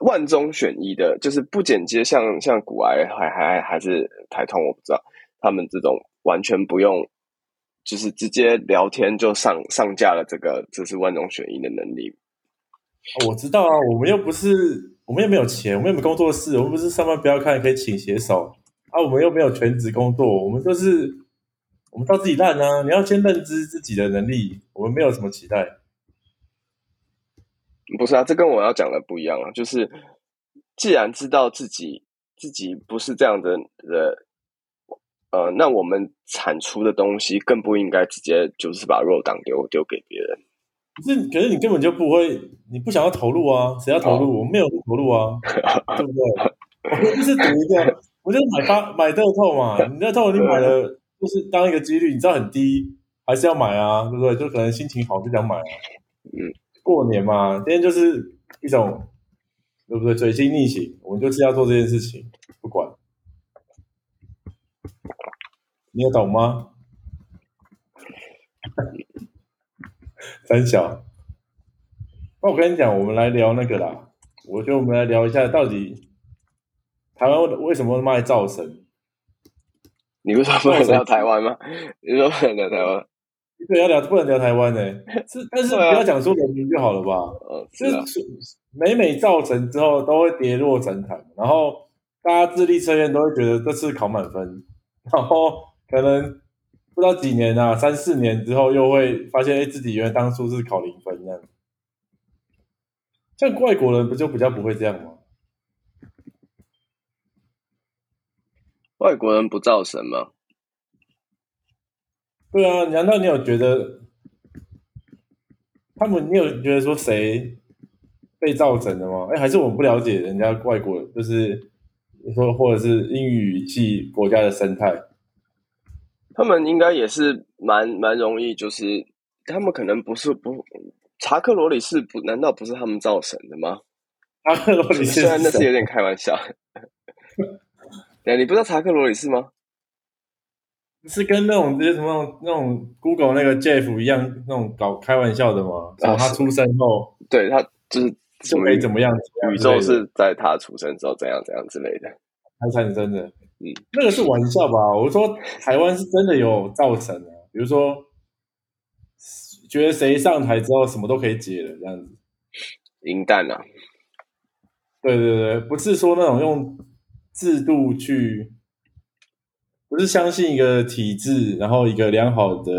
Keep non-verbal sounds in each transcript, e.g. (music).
万中选一的，就是不剪接，像像古埃还还还是台通，我不知道他们这种完全不用，就是直接聊天就上上架了，这个这是万中选一的能力。我知道啊，我们又不是，我们又没有钱，我们又没工作室，我们不是上班不要看可以请写手啊，我们又没有全职工作，我们就是我们到自己烂啊！你要先认知自己的能力，我们没有什么期待。不是啊，这跟我要讲的不一样啊。就是既然知道自己自己不是这样的的，呃，那我们产出的东西更不应该直接就是把肉档丢丢给别人。可是，可是你根本就不会，你不想要投入啊？谁要投入？我没有投入啊，(laughs) 对不对？我们就是赌一个，我就买发买乐透嘛。你乐透你买了，(laughs) 就是当一个几率，你知道很低，还是要买啊？对不对？就可能心情好就想买啊。嗯。过年嘛，今天就是一种，对不对？水星逆行，我们就是要做这件事情，不管，你有懂吗？三小，那我跟你讲，我们来聊那个啦。我觉得我们来聊一下，到底台湾为什么卖造神？你不是说不能聊台湾吗？你说不能聊台湾？对，要聊不能聊台湾呢，(laughs) 是但是不要讲出人名就好了吧？呃，就是每每造成之后都会跌落神坛，然后大家智力测验都会觉得这次考满分，(laughs) 然后可能不知道几年啊，三四年之后又会发现，哎，自己原来当初是考零分这样。像外国人不就比较不会这样吗？外国人不造神吗？对啊，难道你有觉得他们？你有觉得说谁被造成的吗？哎，还是我不了解人家外国，就是你说或者是英语系国家的生态，他们应该也是蛮蛮容易，就是他们可能不是不查克罗里是不？难道不是他们造成的吗？查克罗里虽然那是有点开玩笑，(laughs) 对，你不知道查克罗里是吗？是跟那种那些什么那种 Google 那个 Jeff 一样那种搞开玩笑的吗？从他出生后，对他就是就没怎么样，宇宙是在他出生之后怎样怎样之类的，才产生的。嗯，那个是玩笑吧？我说台湾是真的有造成的，比如说觉得谁上台之后什么都可以解了这样子，银弹啊，对对对，不是说那种用制度去。不是相信一个体制，然后一个良好的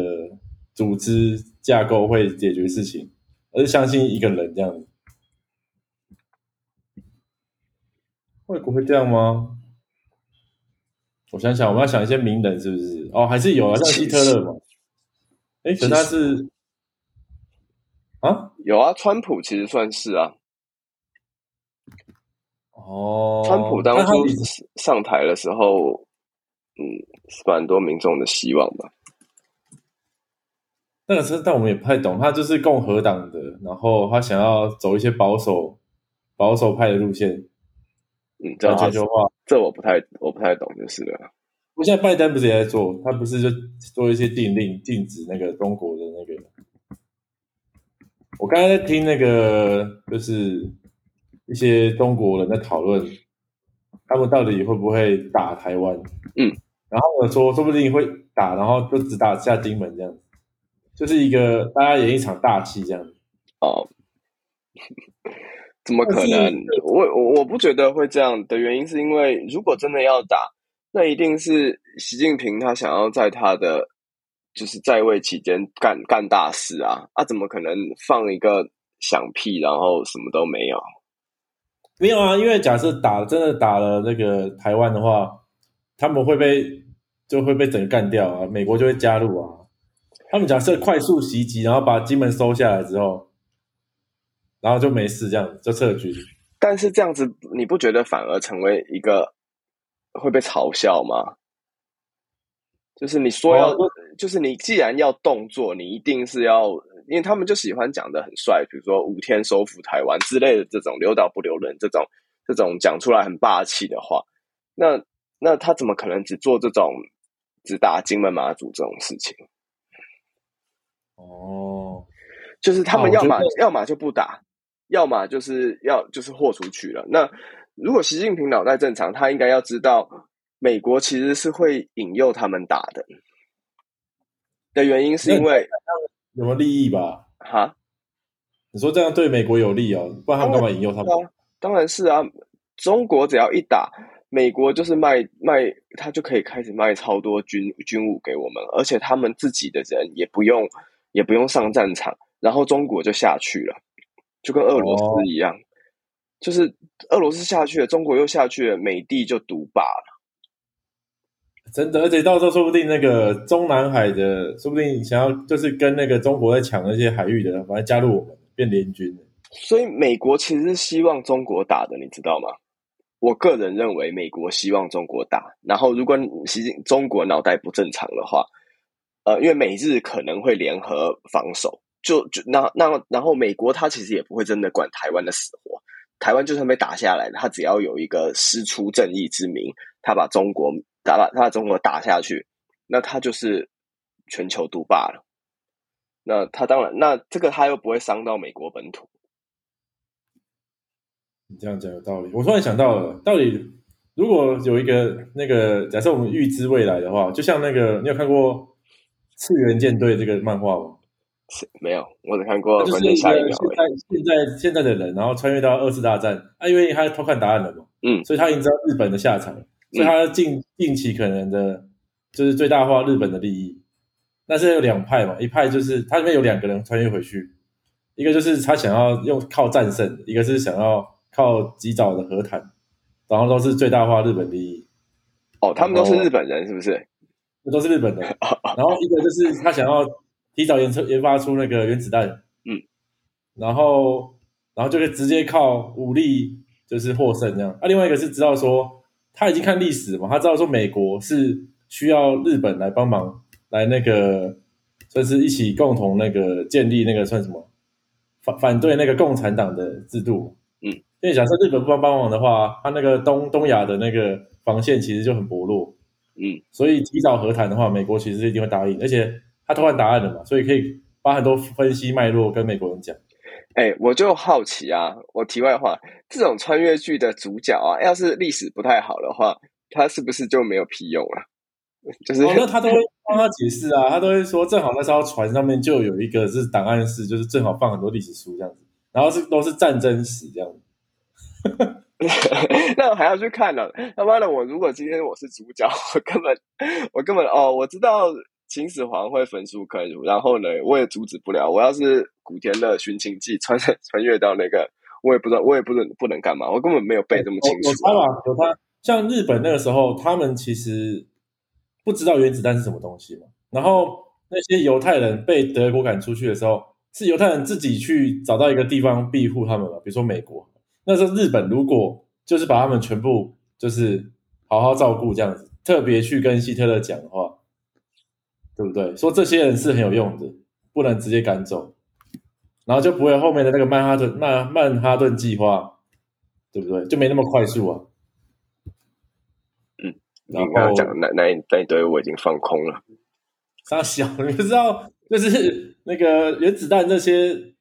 组织架构会解决事情，而是相信一个人这样子。外国会这样吗？我想想，我们要想一些名人是不是？哦，还是有啊，像希特勒嘛。哎，可他是啊，有啊，川普其实算是啊。哦，川普当初上台的时候。嗯，蛮多民众的希望吧。那个是，但我们也不太懂。他就是共和党的，然后他想要走一些保守、保守派的路线。嗯，这全球化，这我不太，我不太懂，就是了。我现在拜登不是也在做？他不是就做一些禁令，禁止那个中国的那个。我刚才在听那个，就是一些中国人在讨论。他们到底会不会打台湾？嗯，然后我说，说不定会打，然后就只打下金门这样子，就是一个大家演一场大戏这样子。哦，(laughs) 怎么可能？我我我不觉得会这样的原因，是因为如果真的要打，那一定是习近平他想要在他的就是在位期间干干大事啊！啊，怎么可能放一个响屁，然后什么都没有？没有啊，因为假设打真的打了那个台湾的话，他们会被就会被整个干掉啊，美国就会加入啊。他们假设快速袭击，然后把金门收下来之后，然后就没事，这样就撤军。但是这样子，你不觉得反而成为一个会被嘲笑吗？就是你说要，就是你既然要动作，你一定是要。因为他们就喜欢讲的很帅，比如说五天收复台湾之类的这种留岛不留人这种这种讲出来很霸气的话，那那他怎么可能只做这种只打金门马祖这种事情？哦，就是他们要么要么就不打，要么就是要就是豁出去了。那如果习近平脑袋正常，他应该要知道，美国其实是会引诱他们打的。的原因是因为有没有利益吧？哈，你说这样对美国有利哦？不然他们干嘛引诱他们？当然是啊，中国只要一打，美国就是卖卖，他就可以开始卖超多军军武给我们，而且他们自己的人也不用也不用上战场，然后中国就下去了，就跟俄罗斯一样，就是俄罗斯下去了，中国又下去了，美帝就独霸了。真的，而且到时候说不定那个中南海的，说不定想要就是跟那个中国在抢那些海域的，反正加入我们变联军。所以美国其实是希望中国打的，你知道吗？我个人认为，美国希望中国打。然后，如果习近中国脑袋不正常的话，呃，因为美日可能会联合防守，就就那那然后美国他其实也不会真的管台湾的死活。台湾就算被打下来，他只要有一个师出正义之名，他把中国。打把他把中国打下去，那他就是全球独霸了。那他当然，那这个他又不会伤到美国本土。你这样讲有道理。我突然想到了，到底如果有一个那个，假设我们预知未来的话，就像那个，你有看过《次元舰队》这个漫画吗？没有，我只看过。就是现在现在现在的人，然后穿越到二次大战，啊，因为他偷看答案了嘛，嗯，所以他已经知道日本的下场。所以他近近期可能的，就是最大化日本的利益。但是有两派嘛，一派就是他里面有两个人穿越回去，一个就是他想要用靠战胜，一个是想要靠及早的和谈，然后都是最大化日本利益。哦，他们都是日本人是不是？都是日本人。(laughs) 然后一个就是他想要提早研测研发出那个原子弹，嗯，然后然后就可以直接靠武力就是获胜这样。啊，另外一个是知道说。他已经看历史嘛，他知道说美国是需要日本来帮忙，来那个算是一起共同那个建立那个算什么反反对那个共产党的制度，嗯，因为假设日本不帮帮忙的话，他那个东东亚的那个防线其实就很薄弱，嗯，所以提早和谈的话，美国其实一定会答应，而且他偷看答案了嘛，所以可以把很多分析脉络跟美国人讲。哎，我就好奇啊！我题外话，这种穿越剧的主角啊，要是历史不太好的话，他是不是就没有屁用了？就是，那他都会帮他解释啊，他都会说，正好那艘船上面就有一个是档案室，就是正好放很多历史书这样子，然后是都是战争史这样子。(laughs) 那我还要去看呢？他妈的，我如果今天我是主角，(laughs) 我根本我根本哦，我知道。秦始皇会焚书坑儒，然后呢，我也阻止不了。我要是古天乐寻秦记穿穿越到那个，我也不知道，我也不能不能干嘛，我根本没有背这么清楚。有他吧？有他。像日本那个时候，他们其实不知道原子弹是什么东西嘛。然后那些犹太人被德国赶出去的时候，是犹太人自己去找到一个地方庇护他们嘛，比如说美国。那时候日本如果就是把他们全部就是好好照顾这样子，特别去跟希特勒讲的话。对不对？说这些人是很有用的，不能直接赶走，然后就不会后面的那个曼哈顿曼曼哈顿计划，对不对？就没那么快速啊。嗯，你刚刚讲的那那那一堆我已经放空了。(laughs) 傻小，你不知道，就是那个原子弹这些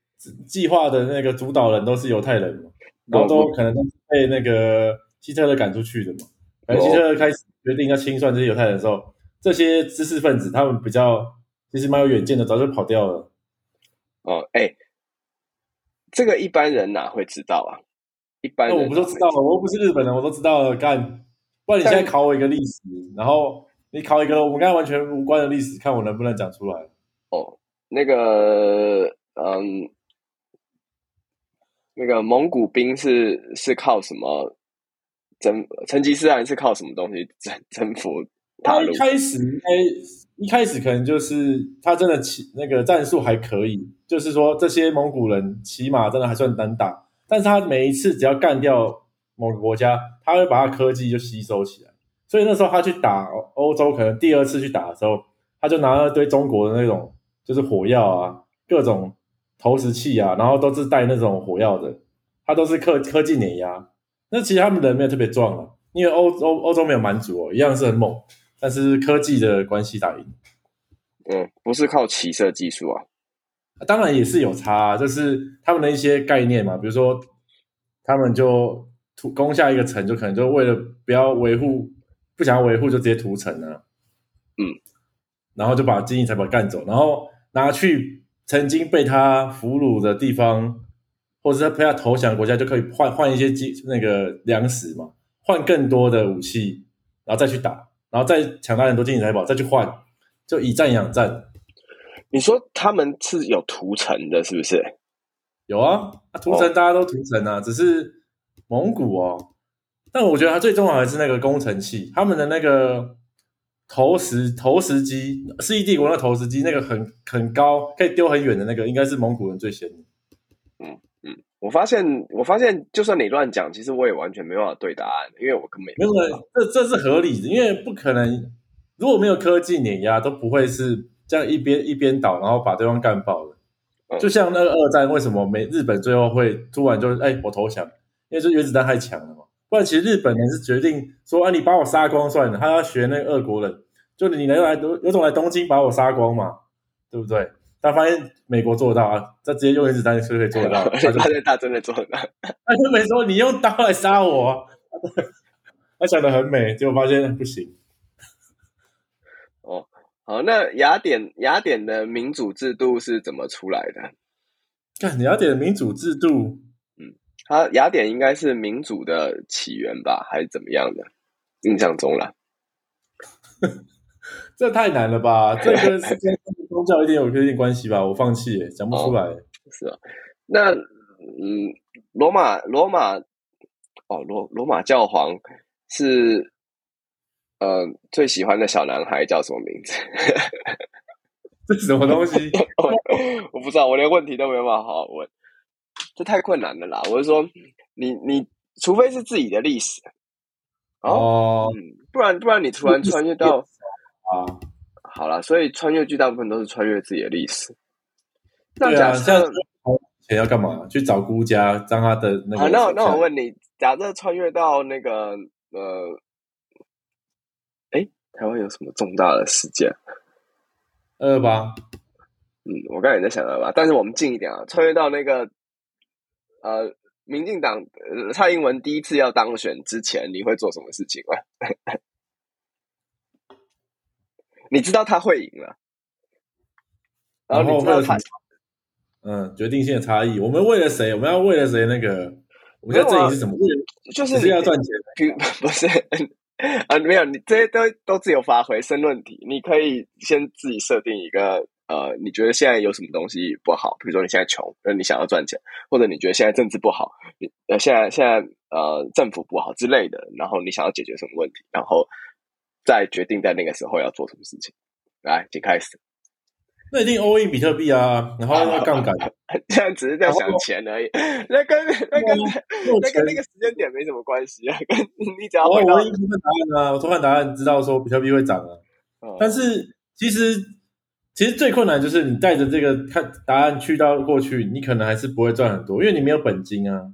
计划的那个主导人都是犹太人嘛，然后都可能都是被那个希特勒赶出去的嘛。而希特勒开始决定要清算这些犹太人的时候。这些知识分子，他们比较其实蛮有远见的，早就跑掉了。哦，哎，这个一般人哪会知道啊？一般人我不都知道了，我又不是日本人，我都知道了。干，不然你现在考我一个历史，然后你考一个我们刚才完全无关的历史，看我能不能讲出来。哦，那个，嗯，那个蒙古兵是是靠什么征？成吉思汗是靠什么东西征征服？他一开始应该一开始可能就是他真的骑那个战术还可以，就是说这些蒙古人骑马真的还算能打，但是他每一次只要干掉某个国家，他会把他科技就吸收起来，所以那时候他去打欧洲，可能第二次去打的时候，他就拿了堆中国的那种就是火药啊，各种投石器啊，然后都是带那种火药的，它都是科科技碾压。那其实他们人没有特别壮啊，因为欧欧欧洲没有蛮族哦，一样是很猛。但是科技的关系打赢，嗯，不是靠骑射技术啊，当然也是有差，啊就是他们的一些概念嘛，比如说他们就屠攻下一个城，就可能就为了不要维护，不想要维护，就直接屠城啊。嗯，然后就把金银财宝干走，然后拿去曾经被他俘虏的地方，或者是被他投降的国家，就可以换换一些金那个粮食嘛，换更多的武器，然后再去打，然后再抢到很多金银财宝，再去换，就以战养战。你说他们是有屠城的，是不是？有啊，屠城大家都屠城啊，只是蒙古哦。但我觉得他最重要还是那个工程器，他们的那个投石投石机，世纪帝国那投石机，那个很很高，可以丢很远的那个，应该是蒙古人最先的。嗯嗯，我发现我发现，就算你乱讲，其实我也完全没办法对答案，因为我根本没有。这这是合理的，因为不可能如果没有科技碾压，都不会是。这样一边一边倒，然后把对方干爆了，就像那个二战，为什么美日本最后会突然就哎我投降？因为这原子弹太强了嘛。不然其实日本人是决定说啊，你把我杀光算了。他要学那个俄国人，就你能来有有种来东京把我杀光嘛，对不对？他发现美国做得到啊，他直接用原子弹就可以做得到。他 (laughs) 发现他真的做得到。(laughs) 他就没说你用刀来杀我，(laughs) 他想的很美，结果发现不行。哦好，那雅典雅典的民主制度是怎么出来的？看雅典的民主制度，嗯，它雅典应该是民主的起源吧，还是怎么样的？印象中了，(laughs) 这太难了吧？这个是跟宗教一定有一定关系吧？我放弃，讲不出来。是啊，那嗯，罗马罗马哦，罗罗马教皇是。呃，最喜欢的小男孩叫什么名字？(laughs) 这什么东西？(laughs) 我不知道，我连问题都没办法好好问，这太困难了啦！我是说，你你除非是自己的历史哦，不然不然你突然穿越到啊，好了，所以穿越剧大部分都是穿越自己的历史。那假设钱要干嘛？去找姑家，让他的那个……那那我问你，假设穿越到那个呃。哎台湾有什么重大的事件？二八，嗯，我刚才也在想二八，但是我们近一点啊，穿越到那个呃，民进党蔡英文第一次要当选之前，你会做什么事情吗？(laughs) 你知道他会赢了，然后你知道他，嗯，决定性的差异。我们为了谁？我们要为了谁？那个，我们在这里是什么？就是要赚钱，(laughs) 不是。啊，没有，你这些都都自由发挥，申论题，你可以先自己设定一个，呃，你觉得现在有什么东西不好？比如说你现在穷，呃，你想要赚钱，或者你觉得现在政治不好，你呃，现在现在呃，政府不好之类的，然后你想要解决什么问题，然后再决定在那个时候要做什么事情。来，请开始。那一定 all in 比特币啊，然后要杠杆，(laughs) 这样只是在想钱而已，(laughs) 那跟那跟那跟那个时间点没什么关系啊。(laughs) 跟你只要我我已经看答案啊，我偷看答案知道说比特币会涨啊。但是其实其实最困难就是你带着这个看答案去到过去，你可能还是不会赚很多，因为你没有本金啊。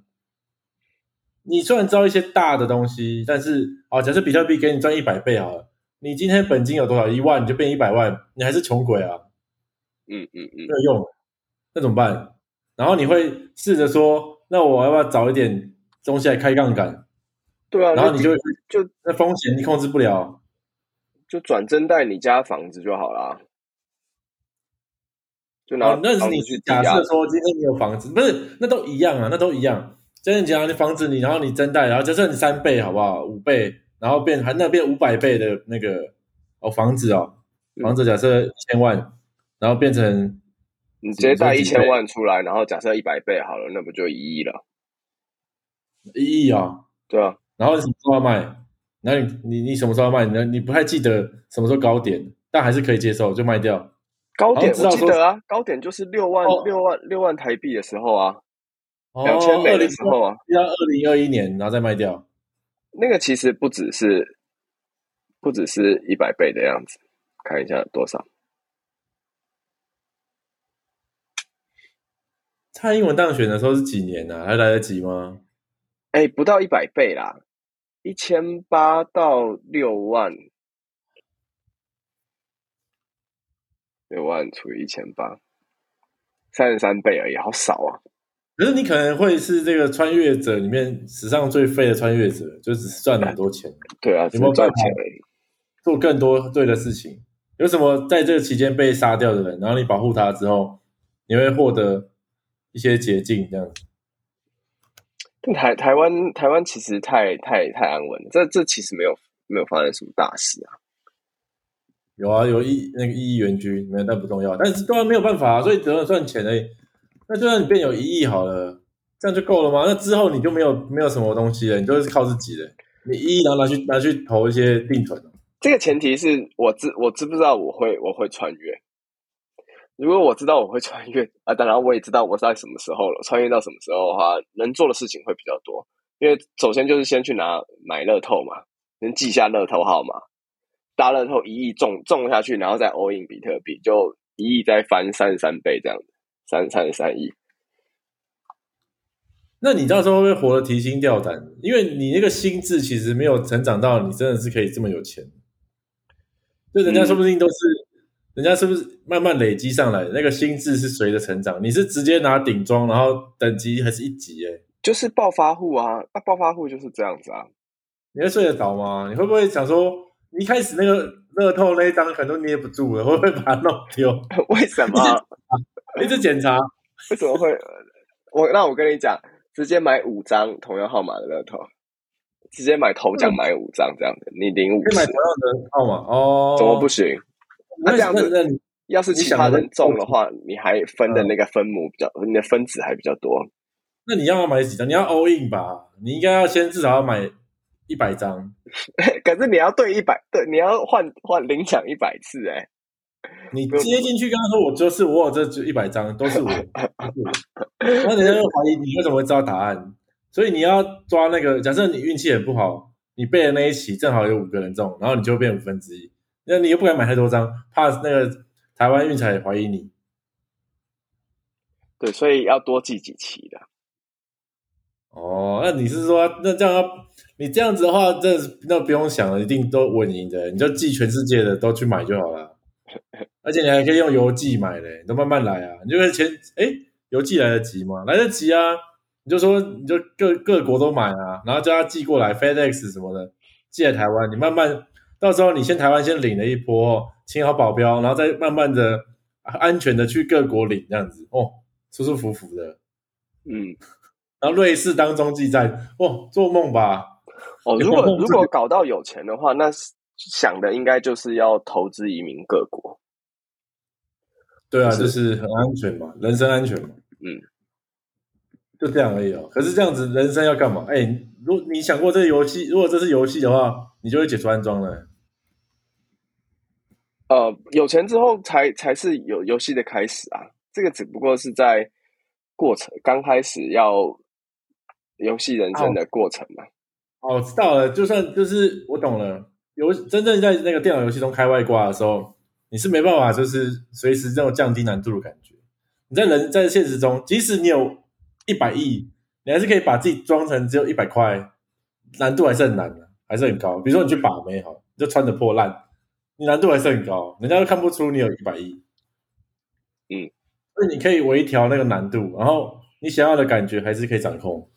你虽然知道一些大的东西，但是哦，假设比特币给你赚一百倍好了，你今天本金有多少？一万你就变一百万，你还是穷鬼啊。嗯嗯嗯，没有用，那怎么办？然后你会试着说，那我要不要找一点东西来开杠杆？对啊，然后你就就那风险你控制不了，就转真贷你家房子就好了。就拿那是你假设说今天你有房子，不是那都一样啊，那都一样。真的讲，你房子你然后你真贷，然后假设你三倍好不好？五倍，然后变还那变五百倍的那个哦房子哦，房子假设一千万。然后变成你直接贷一千万出来，然后假设一百倍好了，那不就一亿了？一亿啊，对啊。然后什么时候要卖？那你你你什么时候要卖？你你不太记得什么时候高点，但还是可以接受，就卖掉。高点我记得啊，高点就是六万六万六万台币的时候啊，两千美的时候啊，要二零二一年然后再卖掉。那个其实不只是不只是一百倍的样子，看一下多少。蔡英文当选的时候是几年呢？还来得及吗？哎，不到一百倍啦，一千八到六万，六万除以一千八，三十三倍而已，好少啊！可是你可能会是这个穿越者里面史上最废的穿越者，就只是赚了很多钱。(laughs) 对啊，有没有赚钱而已？做更多对的事情？有什么在这个期间被杀掉的人，然后你保护他之后，你会获得一些捷径，这样子。台台湾台湾其实太太太安稳了，这这其实没有没有发生什么大事啊。有啊，有一那个一亿元居，没有但不重要，但是当然没有办法，所以只能赚钱而已。那就算你变有一亿好了，这样就够了吗？那之后你就没有没有什么东西了，你就是靠自己的。你一亿然后拿去拿去投一些定存。这个前提是我知我知不知道我会我会穿越。如果我知道我会穿越啊，当然我也知道我在什么时候了，穿越到什么时候的话，能做的事情会比较多。因为首先就是先去拿买乐透嘛，先记下乐透号码，大乐透一亿中中下去，然后再 all in 比特币，就一亿再翻三十三倍这样子。三三十三亿，那你到时候会活得提心吊胆，因为你那个心智其实没有成长到你真的是可以这么有钱。就人家说不定都是，人家是不是慢慢累积上来？那个心智是随着成长，你是直接拿顶装，然后等级还是一级？哎，就是暴发户啊！那暴发户就是这样子啊！你会睡得着吗？你会不会想说，一开始那个乐透那一张可能都捏不住了，会不会把它弄丢？(laughs) 为什么？一直检查，(laughs) 为什么会？我那我跟你讲，直接买五张同样号码的乐透，直接买头奖买五张这样的，你领五可以买同样的号码哦？怎么不行？那这样子，要是其他人中的话，你还分的那个分母比较，你的分子还比较多。那你要买几张？你要 all in 吧？你应该要先至少要买一百张。(laughs) 可是你要对一百，对你要换换领奖一百次哎。你接进去跟他说：“我就是我有这就一百张都是我。(laughs) ”那人家又怀疑你为什么会知道答案，所以你要抓那个。假设你运气很不好，你背的那一期正好有五个人中，然后你就变五分之一。那你又不敢买太多张，怕那个台湾运彩怀疑你。对，所以要多记几期的。哦，那你是说，那这样你这样子的话，这那不用想了，一定都稳赢的。你就寄全世界的都去买就好了。(laughs) 而且你还可以用邮寄买嘞，你都慢慢来啊。你就会前哎，邮寄来得及吗？来得及啊。你就说你就各各国都买啊，然后叫他寄过来，FedEx 什么的寄来台湾。你慢慢到时候你先台湾先领了一波，请好保镖，然后再慢慢的安全的去各国领这样子哦，舒舒服服的。嗯，然后瑞士当中继站，哦，做梦吧。(laughs) 哦，如果如果搞到有钱的话，那想的应该就是要投资移民各国。对啊，就是很安全嘛，人身安全嘛，嗯，就这样而已哦。可是这样子，人生要干嘛？哎，如你想过这个游戏，如果这是游戏的话，你就会解除安装了。呃，有钱之后才才是有游戏的开始啊。这个只不过是在过程刚开始要游戏人生的过程嘛。哦，知道了。就算就是我懂了，游真正在那个电脑游戏中开外挂的时候。你是没办法，就是随时这种降低难度的感觉。你在人在现实中，即使你有一百亿，你还是可以把自己装成只有一百块，难度还是很难的，还是很高。比如说你去把妹，好，就穿的破烂，你难度还是很高，人家都看不出你有一百亿。嗯，所以你可以微调那个难度，然后你想要的感觉还是可以掌控。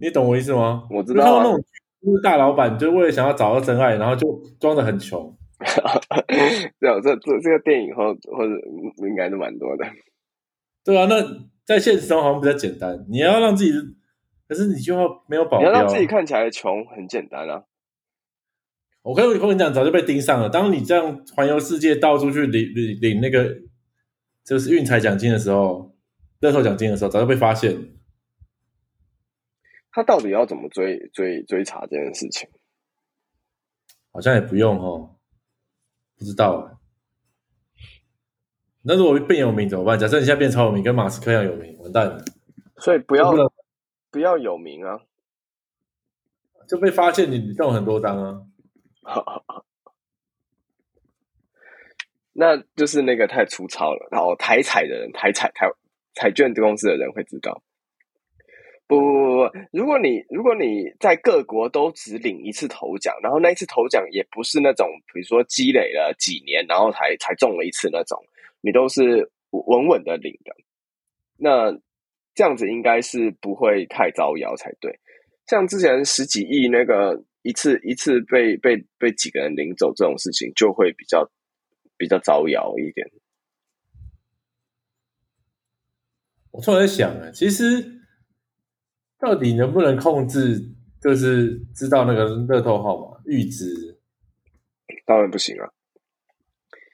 你懂我意思吗？我知道。就是大老板，就为了想要找到真爱，然后就装的很穷。(laughs) 对啊，这这这个电影或或者应该都蛮多的。对啊，那在现实中好像比较简单。你要让自己，可是你就要没有保镖，你要让自己看起来穷，很简单啊。我跟我跟你讲，早就被盯上了。当你这样环游世界，到处去领领领那个就是运财奖金的时候，乐透奖金的时候，早就被发现。他到底要怎么追追追查这件事情？好像也不用哦，不知道。那如果变有名怎么办？假设你现在变超有名，跟马斯克一样有名，完蛋了。所以不要不要有名啊，就被发现你中很多张啊。(laughs) 那就是那个太粗糙了。然后台彩的人，台彩台彩券公司的人会知道。不不不不，如果你如果你在各国都只领一次头奖，然后那一次头奖也不是那种比如说积累了几年，然后才才中了一次那种，你都是稳稳的领的，那这样子应该是不会太招摇才对。像之前十几亿那个一次一次被被被几个人领走这种事情，就会比较比较招摇一点。我突然想啊，其实到底能不能控制，就是知道那个乐透号码预知？当然不行啊！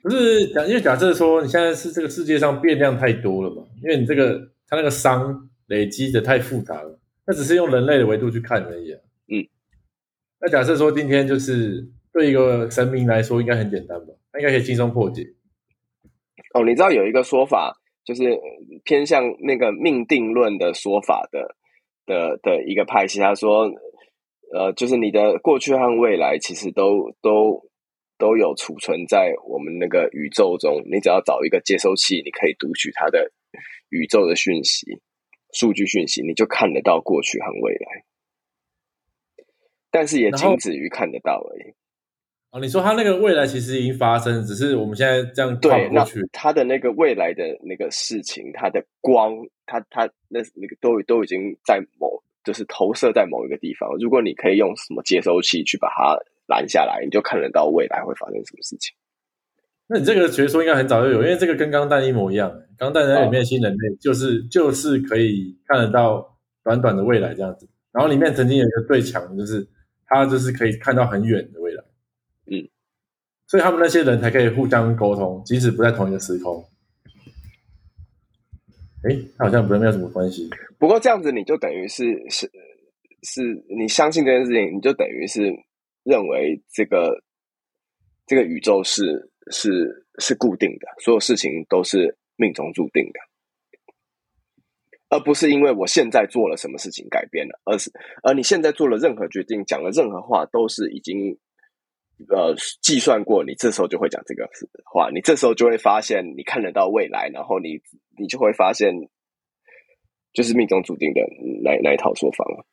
不是假，因为假设说你现在是这个世界上变量太多了嘛，因为你这个它那个熵累积的太复杂了，那只是用人类的维度去看而已啊。嗯，那假设说今天就是对一个神明来说应该很简单吧？他应该可以轻松破解。哦，你知道有一个说法。就是偏向那个命定论的说法的的的一个派系，他说，呃，就是你的过去和未来其实都都都有储存在我们那个宇宙中，你只要找一个接收器，你可以读取它的宇宙的讯息、数据讯息，你就看得到过去和未来，但是也仅止于看得到而已。哦，你说他那个未来其实已经发生，只是我们现在这样对过去。他的那个未来的那个事情，他的光，他他那那个都都已经在某，就是投射在某一个地方。如果你可以用什么接收器去把它拦下来，你就看得到未来会发生什么事情。那你这个学说应该很早就有，因为这个跟钢弹一模一样。钢弹里面新人类就是就是可以看得到短短的未来这样子。然后里面曾经有一个最强的，就是他就是可以看到很远的未来。嗯，所以他们那些人才可以互相沟通，即使不在同一个时空。哎，好像不是没有什么关系。不过这样子，你就等于是是是，你相信这件事情，你就等于是认为这个这个宇宙是是是固定的，所有事情都是命中注定的，而不是因为我现在做了什么事情改变了，而是而你现在做了任何决定，讲了任何话，都是已经。呃，计算过，你这时候就会讲这个话，你这时候就会发现，你看得到未来，然后你你就会发现，就是命中注定的那那一套说法了。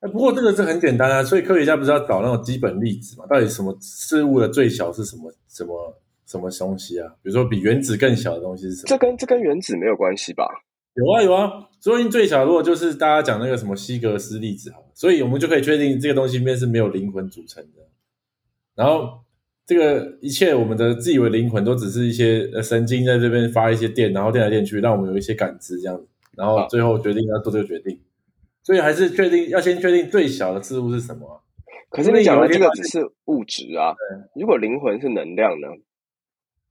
哎，不过这个是很简单啊，所以科学家不是要找那种基本粒子嘛？到底什么事物的最小是什么？什么什么东西啊？比如说比原子更小的东西是什么？这跟这跟原子没有关系吧？有啊有啊，所以最小如果就是大家讲那个什么希格斯粒子，好，所以我们就可以确定这个东西里面是没有灵魂组成的。然后，这个一切我们的自以为灵魂，都只是一些呃神经在这边发一些电，然后电来电去，让我们有一些感知这样子。然后最后决定要做这个决定，所以还是确定要先确定最小的事物是什么。可是你讲的这个只是物质啊，如果灵魂是能量呢？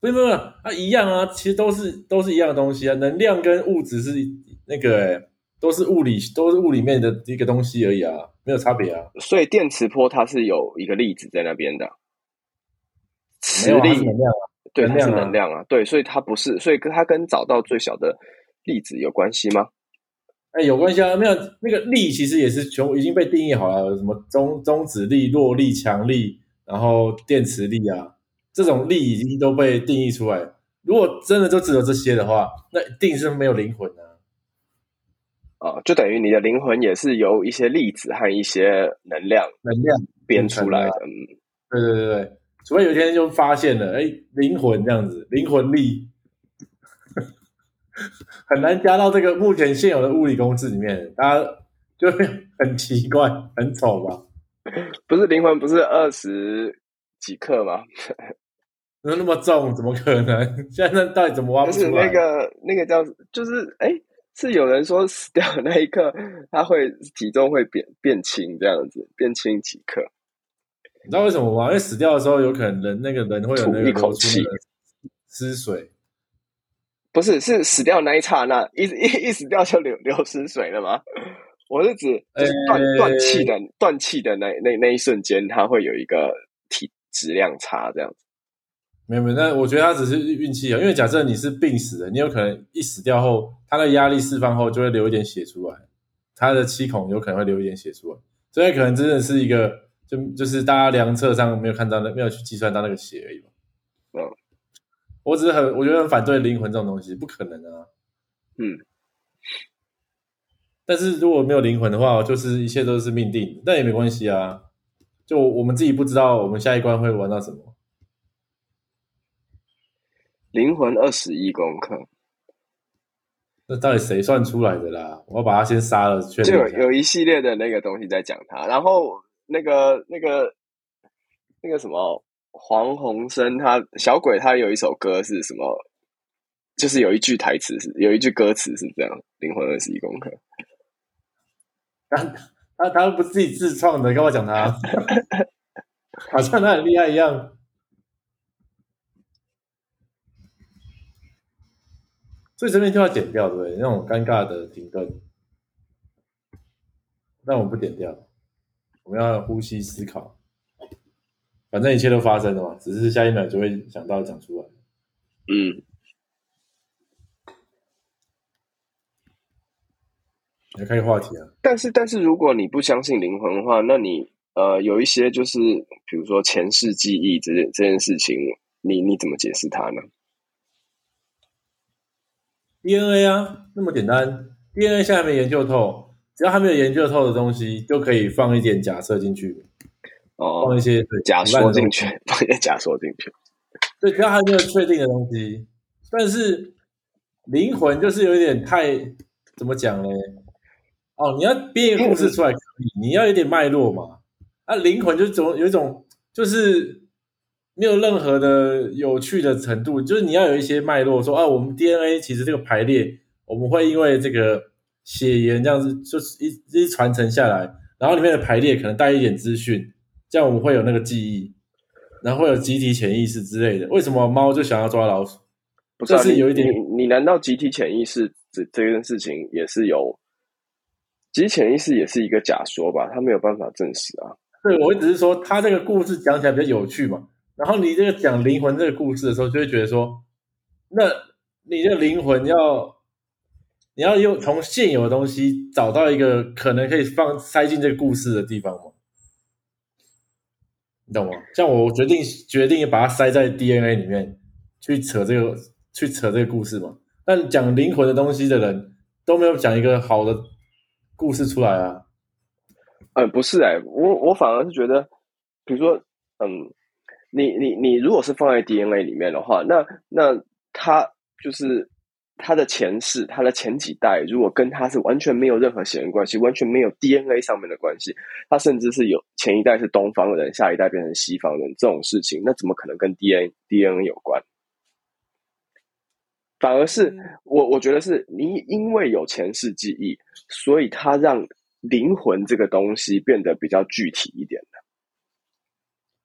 不不不，啊一样啊，其实都是都是一样的东西啊。能量跟物质是那个都是物理都是物里面的一个东西而已啊。没有差别啊，所以电磁波它是有一个粒子在那边的，磁力能量啊，对，它是能量啊，对，所以它不是，所以跟它跟找到最小的粒子有关系吗？哎，有关系啊，没有那个力其实也是全已经被定义好了，什么中中子力、弱力、强力，然后电磁力啊，这种力已经都被定义出来。如果真的就只有这些的话，那一定是没有灵魂的。啊，就等于你的灵魂也是由一些粒子和一些能量能量编出来的。嗯，对对对对，除非有一天就发现了，哎，灵魂这样子，灵魂力很难加到这个目前现有的物理公式里面，大家就会很奇怪，很丑吧？不是灵魂不是二十几克吗？那那么重，怎么可能？(laughs) 现在到底怎么挖不出来？那个那个叫就是哎。是有人说死掉的那一刻，他会体重会变变轻，这样子变轻几克。你知道为什么吗？因为死掉的时候，有可能人那个人会有那个一口气失水。不是，是死掉那一刹那，一一一死掉就流流失水了吗？(laughs) 我是指就是断断气的断气的那那那一瞬间，它会有一个体质量差，这样子。没有没有，那我觉得他只是运气啊，因为假设你是病死的，你有可能一死掉后，他的压力释放后就会流一点血出来，他的气孔有可能会流一点血出来，所以可能真的是一个，就就是大家量测上没有看到那没有去计算到那个血而已嘛。嗯，我只是很我觉得很反对灵魂这种东西，不可能啊。嗯，但是如果没有灵魂的话，就是一切都是命定，那也没关系啊。就我们自己不知道我们下一关会玩到什么。灵魂二十一功课，那到底谁算出来的啦？我要把他先杀了，确就有有一系列的那个东西在讲他，然后那个那个那个什么黄鸿升，他小鬼他有一首歌是什么？就是有一句台词是有一句歌词是这样：灵魂二十一功课。他他他不自己自创的，跟我讲他，(laughs) 好像他很厉害一样。所以这边就要剪掉，对不对？那种尴尬的停顿，那我们不剪掉，我们要呼吸思考。反正一切都发生了嘛，只是下一秒就会想到讲出来。嗯，来开个话题啊。但是，但是如果你不相信灵魂的话，那你呃有一些就是，比如说前世记忆这件这件事情，你你怎么解释它呢？DNA 啊，那么简单。DNA 现在还没研究透，只要还没有研究透的东西，就可以放一点假设进去，哦，放一些假说进去，放一些假说进去。对，只要还没有确定的东西，但是灵魂就是有一点太怎么讲呢？哦，你要编一个故事出来可以，你要有点脉络嘛。啊，灵魂就是总有一种就是。没有任何的有趣的程度，就是你要有一些脉络，说啊，我们 DNA 其实这个排列，我们会因为这个血缘这样子，就是一一传承下来，然后里面的排列可能带一点资讯，这样我们会有那个记忆，然后会有集体潜意识之类的。为什么猫就想要抓老鼠？不是有一点，你难道集体潜意识这这件事情也是有？集体潜意识也是一个假说吧？它没有办法证实啊。对，我只是说，它这个故事讲起来比较有趣嘛。然后你这个讲灵魂这个故事的时候，就会觉得说，那你的灵魂要，你要用从现有的东西找到一个可能可以放塞进这个故事的地方吗？你懂吗？像我决定决定把它塞在 DNA 里面去扯这个去扯这个故事嘛。但讲灵魂的东西的人都没有讲一个好的故事出来啊。嗯，不是哎，我我反而是觉得，比如说，嗯。你你你，如果是放在 DNA 里面的话，那那他就是他的前世，他的前几代，如果跟他是完全没有任何血缘关系，完全没有 DNA 上面的关系，他甚至是有前一代是东方人，下一代变成西方人这种事情，那怎么可能跟 DNA DNA 有关？反而是我我觉得是你因为有前世记忆，所以他让灵魂这个东西变得比较具体一点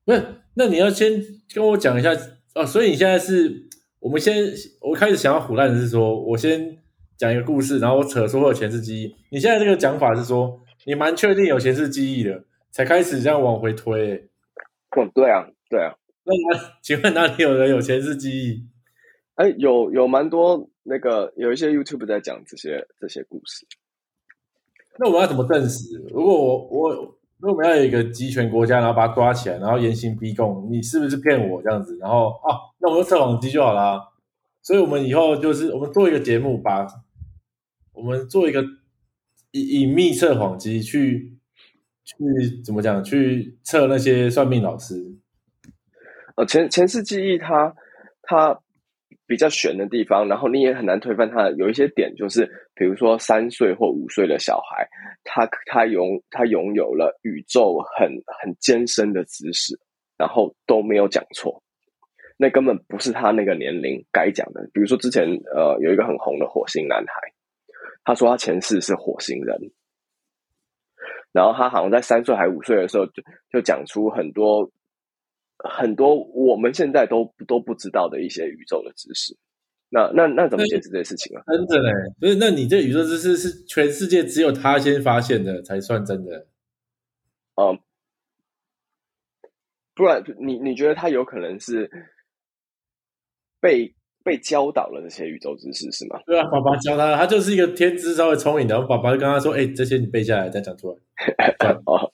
的。不是，那你要先跟我讲一下哦。所以你现在是我们先，我开始想要胡乱的是说，我先讲一个故事，然后我扯说会有前世记忆。你现在这个讲法是说，你蛮确定有前世记忆的，才开始这样往回推。嗯，对啊，对啊。那请问哪里有人有前世记忆？哎，有有蛮多那个有一些 YouTube 在讲这些这些故事。那我们要怎么证实？如果我我。如果我们要有一个集权国家，然后把他抓起来，然后严刑逼供，你是不是骗我这样子？然后啊，那我们测谎机就好啦。所以，我们以后就是我们做一个节目，把我们做一个隐隐秘测谎机，去去怎么讲？去测那些算命老师。呃，前前世记忆，他他。比较悬的地方，然后你也很难推翻它。有一些点就是，比如说三岁或五岁的小孩，他他拥他拥有了宇宙很很艰深的知识，然后都没有讲错，那根本不是他那个年龄该讲的。比如说之前呃有一个很红的火星男孩，他说他前世是火星人，然后他好像在三岁还五岁的时候就就讲出很多。很多我们现在都都不知道的一些宇宙的知识，那那那怎么解释这些事情啊？真的嘞，不是？那你这宇宙知识是全世界只有他先发现的才算真的？嗯，不然你你觉得他有可能是被被教导了这些宇宙知识是吗？对啊，爸爸教他，他就是一个天资稍微聪明的，爸爸就跟他说：“哎，这些你背下来再讲出来。(laughs) ”哦。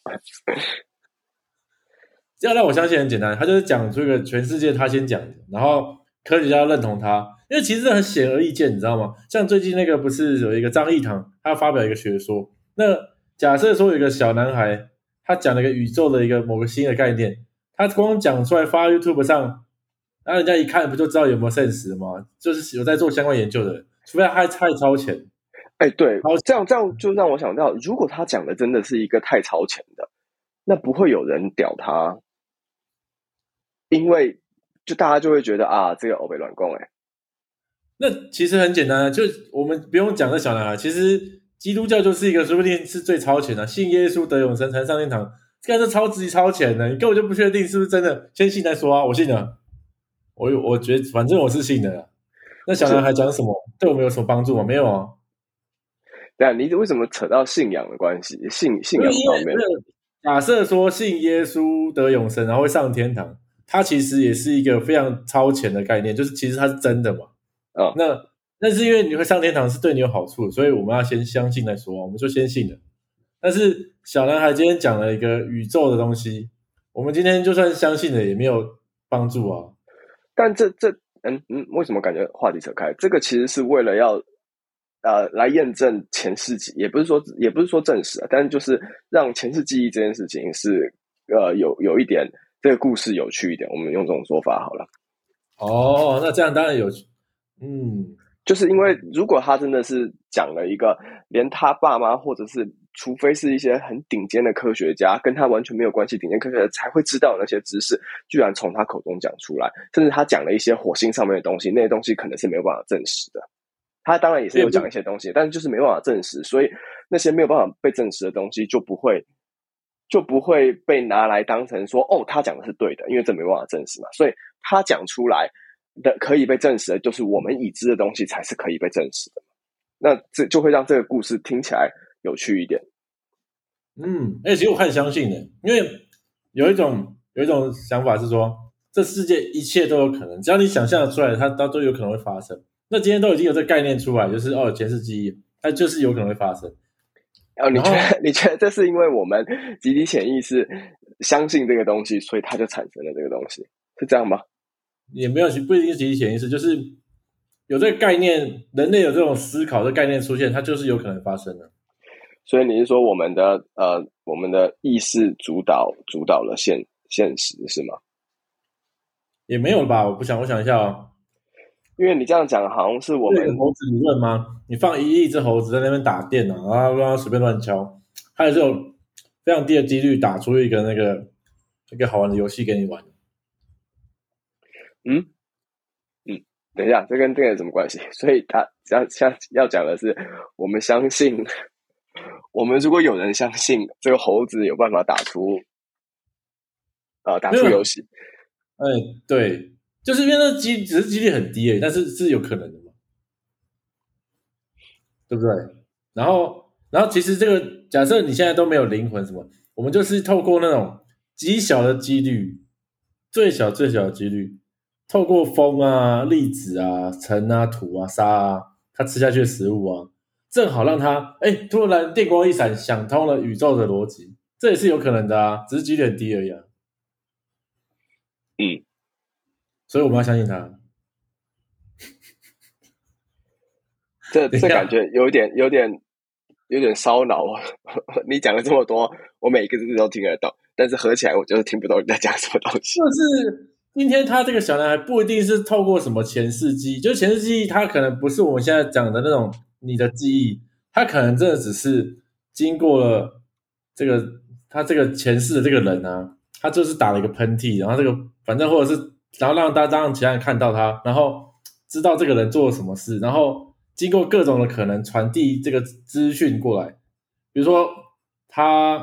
要让我相信很简单，他就是讲这个全世界他先讲的，然后科学家认同他，因为其实很显而易见，你知道吗？像最近那个不是有一个张义堂，他发表一个学说，那假设说有一个小男孩，他讲了一个宇宙的一个某个新的概念，他光讲出来发 YouTube 上，那人家一看不就知道有没有 sense 吗？就是有在做相关研究的人，除非他还太超前。哎，对，这样这样就让我想到，如果他讲的真的是一个太超前的，那不会有人屌他，因为就大家就会觉得啊，这个欧北乱供哎。那其实很简单啊，就我们不用讲这小男孩，其实基督教就是一个说不定是最超前的，信耶稣得永生才上天堂，这个是超级超前的，你根本就不确定是不是真的，先信再说啊。我信了，我我觉得反正我是信的。那小男孩讲什么，对我们有什么帮助吗？没有啊。对啊，你为什么扯到信仰的关系？信信仰方面，假设说信耶稣得永生，然后会上天堂，它其实也是一个非常超前的概念，就是其实它是真的嘛。啊，那那是因为你会上天堂是对你有好处，所以我们要先相信再说，我们就先信了。但是小男孩今天讲了一个宇宙的东西，我们今天就算相信了也没有帮助啊。但这这嗯嗯，为什么感觉话题扯开？这个其实是为了要。呃，来验证前世记忆，也不是说，也不是说证实啊，但是就是让前世记忆这件事情是呃有有一点这个故事有趣一点，我们用这种说法好了。哦，那这样当然有趣。嗯，就是因为如果他真的是讲了一个连他爸妈或者是除非是一些很顶尖的科学家跟他完全没有关系，顶尖科学家才会知道那些知识，居然从他口中讲出来，甚至他讲了一些火星上面的东西，那些东西可能是没有办法证实的。他当然也是有讲一些东西，但是就是没办法证实，所以那些没有办法被证实的东西就不会就不会被拿来当成说哦，他讲的是对的，因为这没办法证实嘛。所以他讲出来的可以被证实的，就是我们已知的东西才是可以被证实的。那这就会让这个故事听起来有趣一点。嗯，哎，其实我很相信的，因为有一种有一种想法是说，这世界一切都有可能，只要你想象的出来，它它都有可能会发生。那今天都已经有这概念出来，就是哦，前世记忆，它就是有可能会发生。哦，你觉得 (laughs) 你觉得这是因为我们集体潜意识相信这个东西，所以它就产生了这个东西，是这样吗？也没有，不一定是集体潜意识，就是有这个概念，人类有这种思考的概念出现，它就是有可能发生的。所以你是说我们的呃，我们的意识主导主导了现现实是吗？也没有吧，我不想，我想一下哦。因为你这样讲，好像是我们猴子理论吗？你放一亿只猴子在那边打电脑，然后让它随便乱敲，它也是有非常低的几率打出一个那个一个好玩的游戏给你玩。嗯嗯，等一下，这跟这个有什么关系？(laughs) 所以他要像要讲的是，我们相信，我们如果有人相信这个猴子有办法打出，呃，打出游戏，哎，对。就是因为那机只是几率很低诶，但是是有可能的嘛，对不对？然后，然后其实这个假设你现在都没有灵魂什么，我们就是透过那种极小的几率，最小最小的几率，透过风啊、粒子啊、尘啊、土啊、沙啊，它吃下去的食物啊，正好让它哎突然电光一闪，想通了宇宙的逻辑，这也是有可能的啊，只是几率很低而已啊。嗯。所以我们要相信他。这这感觉有点有点有点烧脑啊！(laughs) 你讲了这么多，我每一个字都听得懂，但是合起来我就是听不懂你在讲什么东西。就是今天他这个小男孩不一定是透过什么前世记忆，就是前世记忆，他可能不是我们现在讲的那种你的记忆，他可能真的只是经过了这个他这个前世的这个人啊，他就是打了一个喷嚏，然后这个反正或者是。然后让大家让其他人看到他，然后知道这个人做了什么事，然后经过各种的可能传递这个资讯过来。比如说，他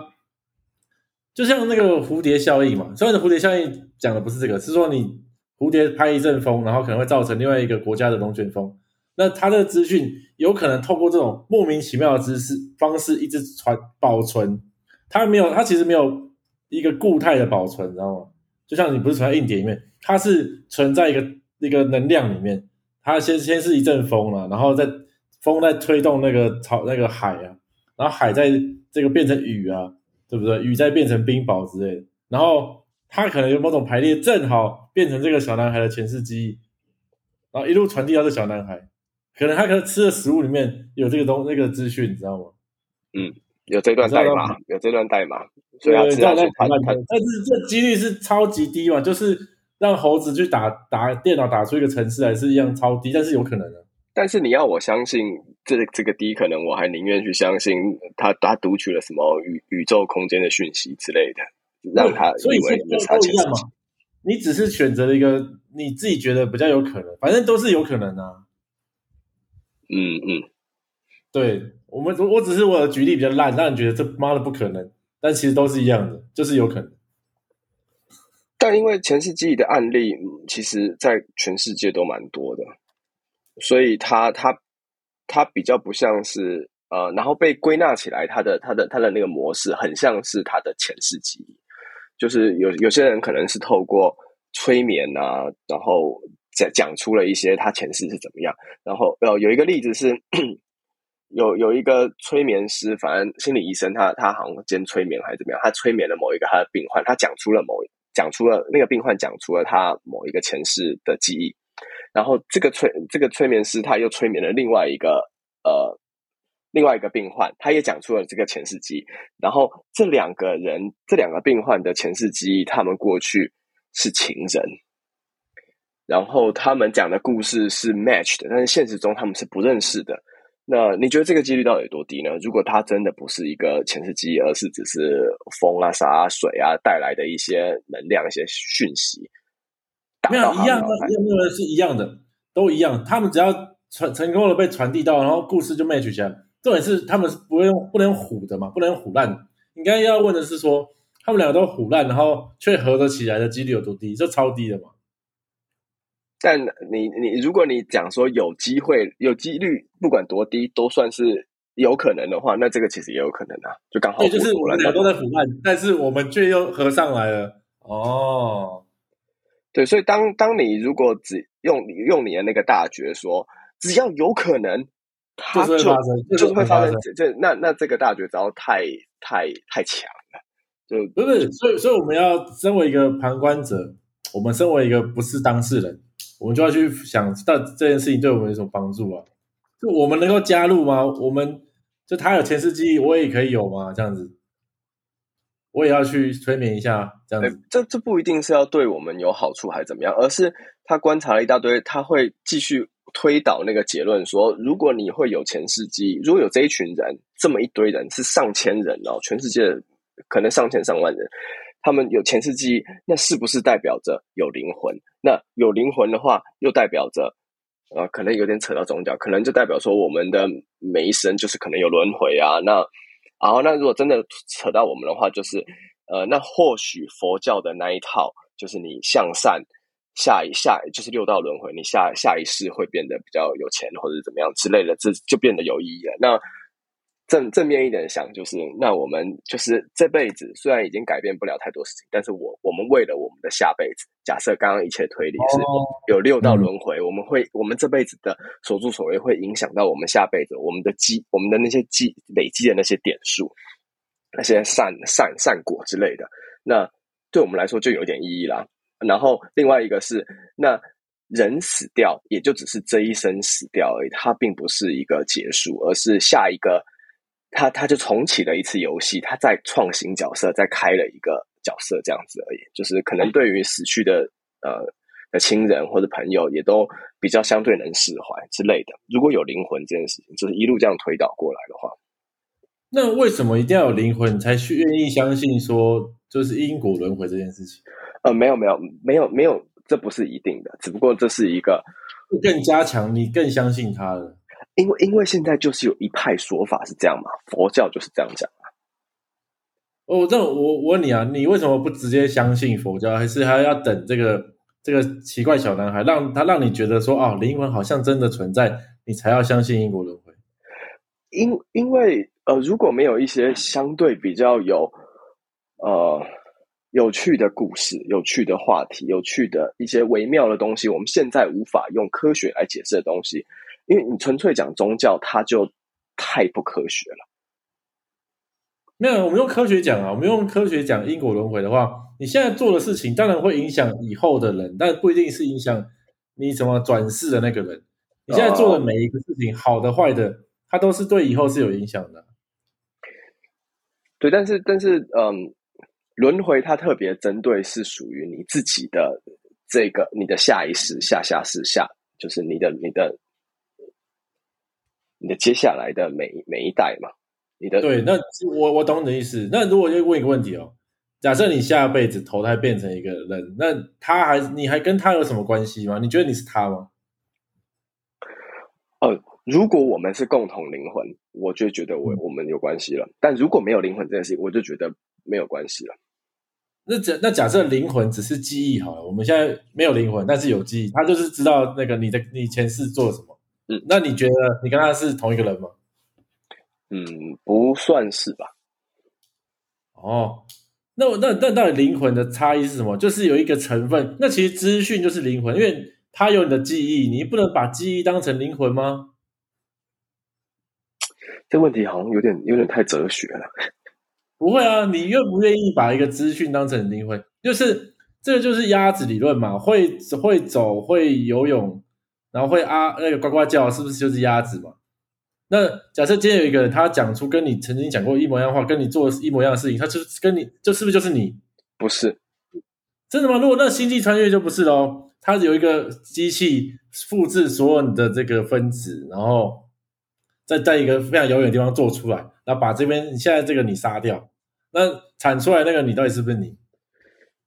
就像那个蝴蝶效应嘛，虽然的蝴蝶效应讲的不是这个，是说你蝴蝶拍一阵风，然后可能会造成另外一个国家的龙卷风。那他的资讯有可能透过这种莫名其妙的知识方式一直传保存，他没有，他其实没有一个固态的保存，你知道吗？就像你不是存在硬碟里面。它是存在一个一个能量里面，它先先是一阵风了，然后再风在推动那个草那个海啊，然后海在这个变成雨啊，对不对？雨再变成冰雹之类的，然后它可能有某种排列，正好变成这个小男孩的前世记忆，然后一路传递到这小男孩，可能他可能吃的食物里面有这个东那个资讯，你知道吗？嗯，有这段代码，有这段代码，所以要知道他他，但是这几率是超级低嘛，就是让猴子去打打电脑打出一个程式来是一样超低，但是有可能的。但是你要我相信这这个低，可能我还宁愿去相信他他读取了什么宇宇宙空间的讯息之类的，让他所以为都都一样嘛。你只是选择了一个你自己觉得比较有可能，反正都是有可能啊。嗯嗯，对我们我只是我的举例比较烂，让你觉得这妈的不可能，但其实都是一样的，就是有可能。但因为前世记忆的案例，其实在全世界都蛮多的。所以它它它比较不像是呃，然后被归纳起来，它的它的它的那个模式很像是它的前世记忆，就是有有些人可能是透过催眠啊，然后讲讲出了一些他前世是怎么样，然后呃有一个例子是有有一个催眠师，反正心理医生他他好像兼催眠还是怎么样，他催眠了某一个他的病患，他讲出了某讲出了那个病患讲出了他某一个前世的记忆。然后这个催这个催眠师他又催眠了另外一个呃另外一个病患，他也讲出了这个前世记忆。然后这两个人这两个病患的前世记忆，他们过去是情人，然后他们讲的故事是 match 的，但是现实中他们是不认识的。那你觉得这个几率到底有多低呢？如果它真的不是一个前世记忆，而是只是风啊、沙啊、水啊带来的一些能量、一些讯息。没有一样的，没有是一样的，都一样。他们只要传成功的被传递到，然后故事就 match 起来。重点是他们是不会用不能唬的嘛，不能唬烂。应该要问的是说，他们两个都唬烂，然后却合得起来的几率有多低？这超低的嘛。但你你如果你讲说有机会有几率，不管多低都算是有可能的话，那这个其实也有可能啊，就刚好。对，就是我们俩都在腐烂，但是我们却又合上来了。哦。对，所以当当你如果只用用你的那个大觉说，只要有可能，它就就是会发生。这这那那这个大绝招太太太强了，就不是。所以所以我们要身为一个旁观者，我们身为一个不是当事人，我们就要去想到这件事情对我们有什么帮助啊？就我们能够加入吗？我们就他有前世记忆，我也可以有吗？这样子。我也要去催眠一下，这样子。这这不一定是要对我们有好处还是怎么样，而是他观察了一大堆，他会继续推导那个结论，说如果你会有前世记忆，如果有这一群人，这么一堆人是上千人哦，全世界可能上千上万人，他们有前世记忆，那是不是代表着有灵魂？那有灵魂的话，又代表着呃，可能有点扯到宗教，可能就代表说我们的每一生就是可能有轮回啊，那。然后，那如果真的扯到我们的话，就是，呃，那或许佛教的那一套，就是你向善，下一下就是六道轮回，你下下一世会变得比较有钱，或者怎么样之类的，这就变得有意义了。那。正正面一点想，就是那我们就是这辈子虽然已经改变不了太多事情，但是我我们为了我们的下辈子，假设刚刚一切推理是有六道轮回，我们会我们这辈子的所作所为会影响到我们下辈子我们的积我们的那些积累积的那些点数，那些善善善果之类的，那对我们来说就有点意义啦。然后另外一个是，那人死掉也就只是这一生死掉而已，它并不是一个结束，而是下一个。他他就重启了一次游戏，他再创新角色，再开了一个角色这样子而已。就是可能对于死去的呃的亲人或者朋友，也都比较相对能释怀之类的。如果有灵魂这件事情，就是一路这样推导过来的话，那为什么一定要有灵魂才去愿意相信说就是因果轮回这件事情？呃，没有没有没有没有，这不是一定的，只不过这是一个更加强你更相信他的。因为因为现在就是有一派说法是这样嘛，佛教就是这样讲啊。哦，这我我问你啊，你为什么不直接相信佛教，还是还要等这个这个奇怪小男孩让他让你觉得说啊，灵魂好像真的存在，你才要相信因果轮回？因因为呃，如果没有一些相对比较有呃有趣的故事、有趣的话题、有趣的一些微妙的东西，我们现在无法用科学来解释的东西。因为你纯粹讲宗教，它就太不科学了。没有，我们用科学讲啊，我们用科学讲因果轮回的话，你现在做的事情当然会影响以后的人，但不一定是影响你怎么转世的那个人。你现在做的每一个事情，好的坏的，它都是对以后是有影响的。对，但是但是，嗯，轮回它特别针对是属于你自己的这个你的下一世、下下世、下，就是你的你的你的接下来的每每一代嘛。你的对，那我我懂你的意思。那如果就问一个问题哦，假设你下辈子投胎变成一个人，那他还你还跟他有什么关系吗？你觉得你是他吗？呃，如果我们是共同灵魂，我就觉得我我们有关系了。但如果没有灵魂这件事情，我就觉得没有关系了。那假那假设灵魂只是记忆好了，我们现在没有灵魂，但是有记忆，他就是知道那个你的你前世做什么。嗯，那你觉得你跟他是同一个人吗？嗯，不算是吧。哦，那那那到底灵魂的差异是什么？就是有一个成分，那其实资讯就是灵魂，因为它有你的记忆，你不能把记忆当成灵魂吗？(tsk) 这问题好像有点有点太哲学了。(laughs) 不会啊，你愿不愿意把一个资讯当成灵魂？就是这个就是鸭子理论嘛，会会走会游泳，然后会啊那个呱呱叫，是不是就是鸭子嘛？那假设今天有一个人，他讲出跟你曾经讲过一模一样的话，跟你做一模一样的事情，他就跟你，就是不是就是你？不是，真的吗？如果那星际穿越就不是喽，他有一个机器复制所有你的这个分子，然后再在一个非常遥远的地方做出来，然后把这边现在这个你杀掉，那产出来那个你到底是不是你？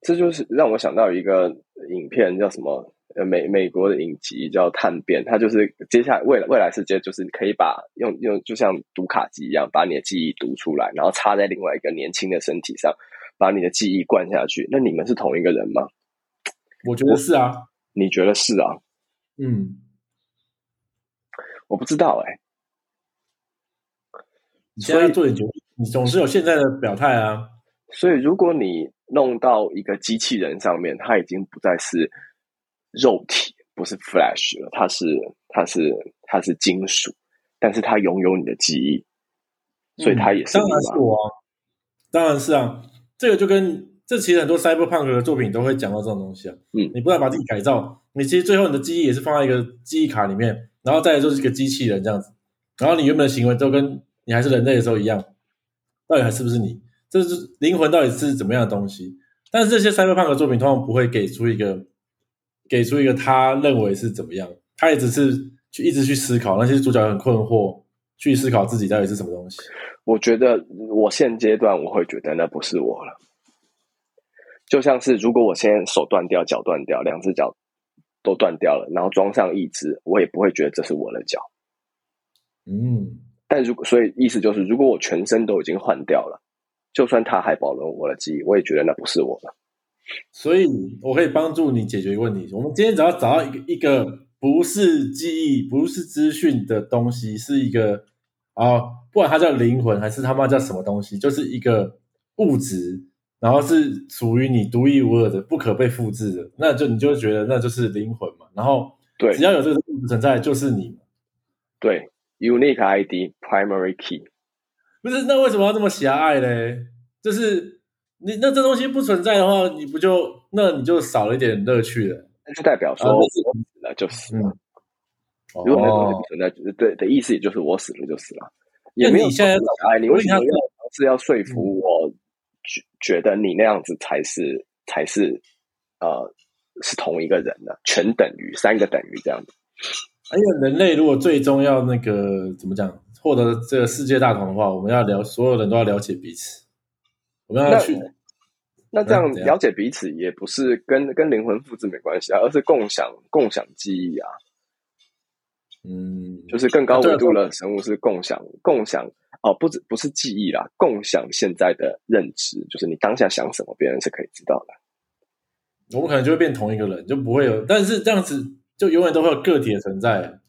这就是让我想到一个影片，叫什么？呃，美美国的影集叫《探变》，它就是接下来未来未来世界，就是可以把用用就像读卡机一样，把你的记忆读出来，然后插在另外一个年轻的身体上，把你的记忆灌下去。那你们是同一个人吗？我觉得是啊，你觉得是啊？嗯，我不知道哎。你现在做研究，你总是有现在的表态啊。所以，如果你弄到一个机器人上面，它已经不再是。肉体不是 flash 了，它是它是它是金属，但是它拥有你的记忆，所以它也是。当然是我，当然是啊。这个就跟这其实很多 cyberpunk 的作品都会讲到这种东西啊。嗯，你不断把自己改造，你其实最后你的记忆也是放在一个记忆卡里面，然后再来就是一个机器人这样子，然后你原本的行为都跟你还是人类的时候一样，到底还是不是你？这是灵魂到底是怎么样的东西？但是这些 cyberpunk 的作品通常不会给出一个。给出一个他认为是怎么样，他也只是去一直去思考，那些主角很困惑，去思考自己到底是什么东西。我觉得我现阶段我会觉得那不是我了，就像是如果我现在手断掉、脚断掉、两只脚都断掉了，然后装上一只，我也不会觉得这是我的脚。嗯，但如果所以意思就是，如果我全身都已经换掉了，就算他还保留我的记忆，我也觉得那不是我了。所以，我可以帮助你解决一个问题。我们今天只要找到一个一个不是记忆、不是资讯的东西，是一个啊，不管它叫灵魂还是他妈叫什么东西，就是一个物质，然后是属于你独一无二的、不可被复制的，那就你就觉得那就是灵魂嘛。然后，对，只要有这个物质存在，就是你。对，unique ID primary key。不是，那为什么要这么狭隘嘞？就是。你那这东西不存在的话，你不就那你就少了一点乐趣了？那就代表说我死了就死了。如果那东西不存在，对的意思，也就是我死了就死了。也没有现在哎，你为什么要是要说服我觉觉得你那样子才是才是呃是同一个人呢？全等于三个等于这样子。而且人类如果最终要那个怎么讲获得这个世界大同的话，我们要了所有人都要了解彼此。我们要去，那这样了解彼此也不是跟跟灵魂复制没关系啊，而是共享共享记忆啊。嗯，就是更高维度的生物是共享共享哦，不止不是记忆啦，共享现在的认知，就是你当下想什么，别人是可以知道的。我们可能就会变同一个人，就不会有，但是这样子就永远都会有个体的存在。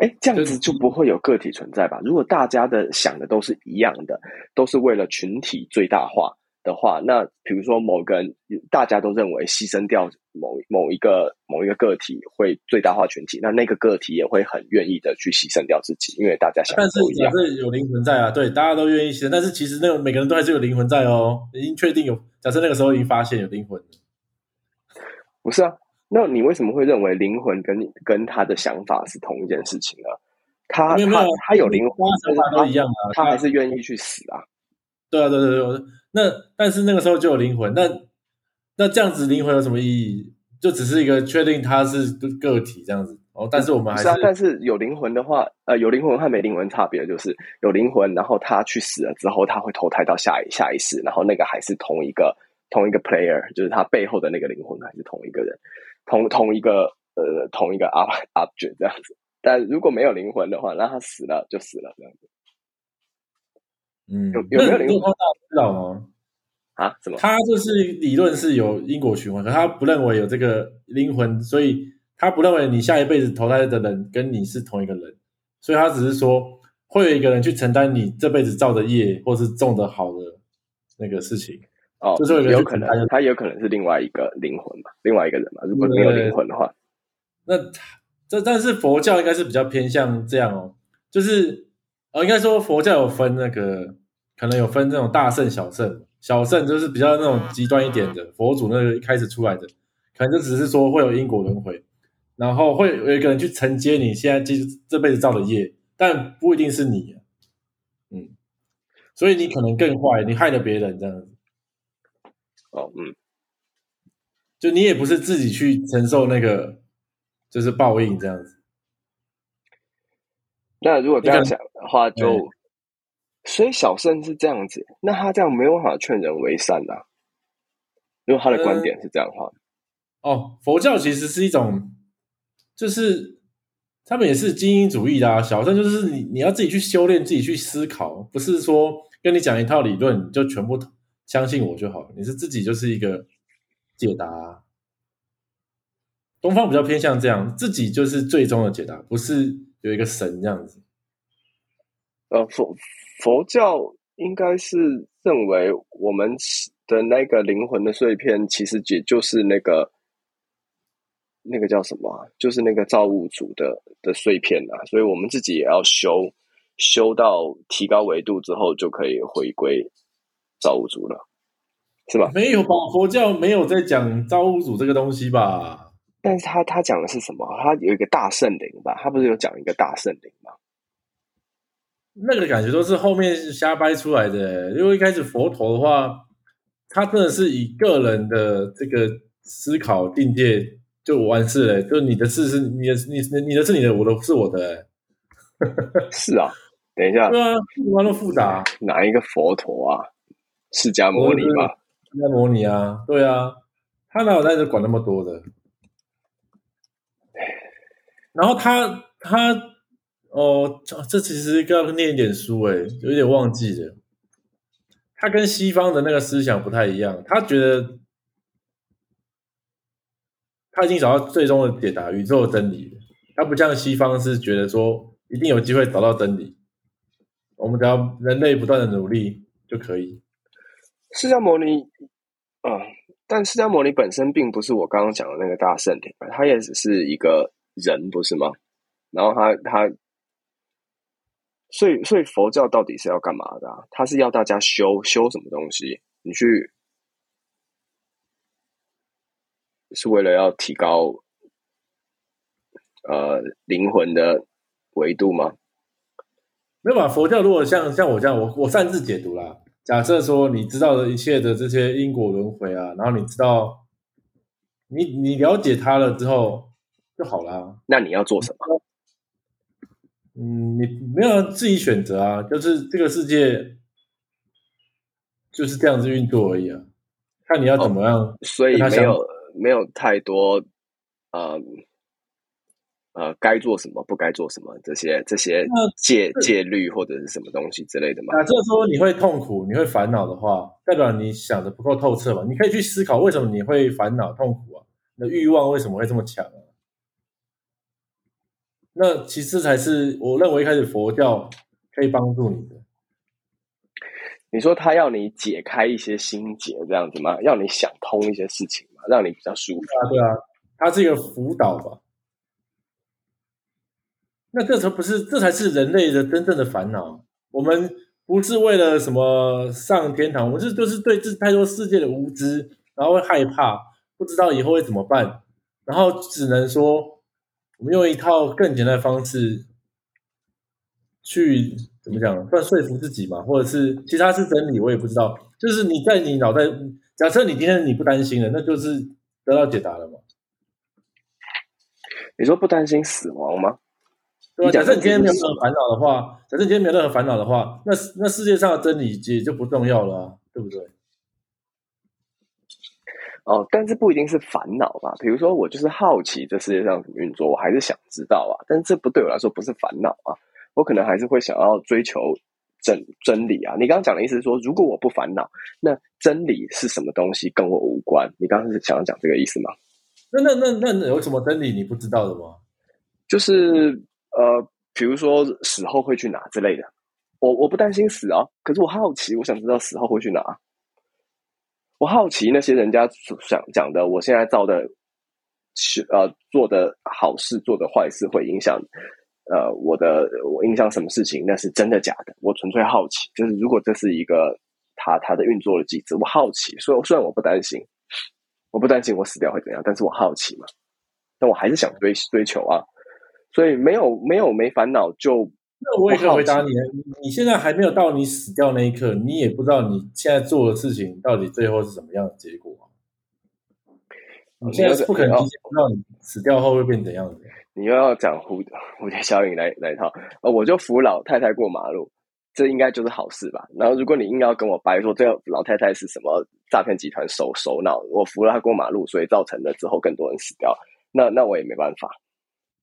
哎，这样子就不会有个体存在吧？如果大家的想的都是一样的，都是为了群体最大化的话，那比如说某个人，大家都认为牺牲掉某某一个某一个个体会最大化群体，那那个个体也会很愿意的去牺牲掉自己，因为大家想。但是假设有灵魂在啊，对，大家都愿意牺牲，但是其实那个每个人都还是有灵魂在哦，已经确定有。假设那个时候已经发现有灵魂不是啊，那你为什么会认为灵魂跟跟他的想法是同一件事情呢？他他他有灵魂，想法都一样啊，他还是愿意去死啊。对啊，对对对，那但是那个时候就有灵魂，那那这样子灵魂有什么意义？就只是一个确定他是个体这样子。哦，但是我们还是啊，但是有灵魂的话，呃，有灵魂和没灵魂差别就是有灵魂，然后他去死了之后，他会投胎到下一下一世，然后那个还是同一个同一个 player，就是他背后的那个灵魂还是同一个人，同同一个呃同一个 up (laughs) object 这样子。但如果没有灵魂的话，那他死了就死了这样子。嗯，有有没有灵魂？知道吗？啊？什么？他就是理论是有因果循环，可他不认为有这个灵魂，所以他不认为你下一辈子投胎的人跟你是同一个人，所以他只是说会有一个人去承担你这辈子造的业，或是种的好的那个事情。哦，就是有可能，他有可能是另外一个灵魂嘛，另外一个人嘛。如果没有灵魂的话，那这但是佛教应该是比较偏向这样哦，就是呃，应该说佛教有分那个，可能有分那种大圣、小圣。小圣就是比较那种极端一点的佛祖，那个一开始出来的，可能就只是说会有因果轮回，然后会有一个人去承接你现在这这辈子造的业，但不一定是你，嗯，所以你可能更坏，你害了别人这样子。哦，嗯，就你也不是自己去承受那个，就是报应这样子。那如果这样想的话，就。所以小圣是这样子，那他这样没有办法劝人为善呐。因为他的观点是这样话。哦，佛教其实是一种，就是他们也是精英主义的啊。小圣就是你你要自己去修炼，自己去思考，不是说跟你讲一套理论你就全部相信我就好。你是自己就是一个解答。东方比较偏向这样，自己就是最终的解答，不是有一个神这样子。呃，佛。佛教应该是认为我们的那个灵魂的碎片，其实也就是那个那个叫什么，就是那个造物主的的碎片啊。所以我们自己也要修修到提高维度之后，就可以回归造物主了，是吧？没有吧？佛教没有在讲造物主这个东西吧？但是他他讲的是什么？他有一个大圣灵吧？他不是有讲一个大圣灵吗？那个感觉都是后面瞎掰出来的，因为一开始佛陀的话，他真的是以个人的这个思考境界就完事了，就你的事是你的，你你的是你的，我的是我的，(laughs) 是啊，等一下，对啊，那么复杂，哪一个佛陀啊？释迦摩尼吧？释迦摩尼啊，对啊，他哪有在这管那么多的？然后他他。哦，这其实要念一点书诶，有点忘记了。他跟西方的那个思想不太一样，他觉得他已经找到最终的解答，宇宙的真理。他不像西方是觉得说一定有机会找到真理，我们只要人类不断的努力就可以。释迦牟尼，啊，但释迦牟尼本身并不是我刚刚讲的那个大圣灵，他也只是一个人，不是吗？然后他他。所以，所以佛教到底是要干嘛的？他是要大家修修什么东西？你去是为了要提高呃灵魂的维度吗？没有吧？佛教如果像像我这样，我我擅自解读啦。假设说你知道的一切的这些因果轮回啊，然后你知道你你了解它了之后就好啦。那你要做什么？嗯，你没有自己选择啊，就是这个世界就是这样子运作而已啊，看你要怎么样。所以没有没有太多呃呃该做什么不该做什么这些这些戒戒律或者是什么东西之类的嘛。假设说你会痛苦，你会烦恼的话，代表你想的不够透彻嘛？你可以去思考为什么你会烦恼痛苦啊？你的欲望为什么会这么强啊？那其实才是我认为一开始佛教可以帮助你的。你说他要你解开一些心结这样子吗？要你想通一些事情吗？让你比较舒服啊？对啊，它是一个辅导吧？那这才不是，这才是人类的真正的烦恼。我们不是为了什么上天堂，我们是就是对这太多世界的无知，然后会害怕，不知道以后会怎么办。然后只能说我们用一套更简单的方式去怎么讲，算说服自己嘛，或者是其他是真理，我也不知道。就是你在你脑袋，假设你今天你不担心了，那就是得到解答了嘛。你说不担心死亡吗？对吧？假设你今天没有任何烦恼的话，假设你今天没有任何烦恼的话，那那世界上的真理也就不重要了，对不对？哦，但是不一定是烦恼吧？比如说，我就是好奇这世界上怎么运作，我还是想知道啊。但是这不对我来说不是烦恼啊，我可能还是会想要追求真真理啊。你刚刚讲的意思是说，如果我不烦恼，那真理是什么东西跟我无关？你刚刚是想要讲这个意思吗？那那那那有什么真理你不知道的吗？就是呃，比如说死后会去哪之类的。我我不担心死啊，可是我好奇，我想知道死后会去哪。我好奇那些人家想讲的，我现在造的，是呃，做的好事，做的坏事，会影响，呃，我的我影响什么事情？那是真的假的？我纯粹好奇，就是如果这是一个他他的运作的机制，我好奇。所以虽然我不担心，我不担心我死掉会怎样，但是我好奇嘛，但我还是想追追求啊。所以没有没有没烦恼就。那我也可以回答你，你现在还没有到你死掉那一刻，你也不知道你现在做的事情到底最后是什么样的结果。你现在是不可能知道你死掉后会变怎样的。你又要讲蝴蝴蝶效应来来套，呃，我就扶老太太过马路，这应该就是好事吧？然后如果你硬要跟我掰说这个老太太是什么诈骗集团首首脑，我扶了她过马路，所以造成了之后更多人死掉，那那我也没办法。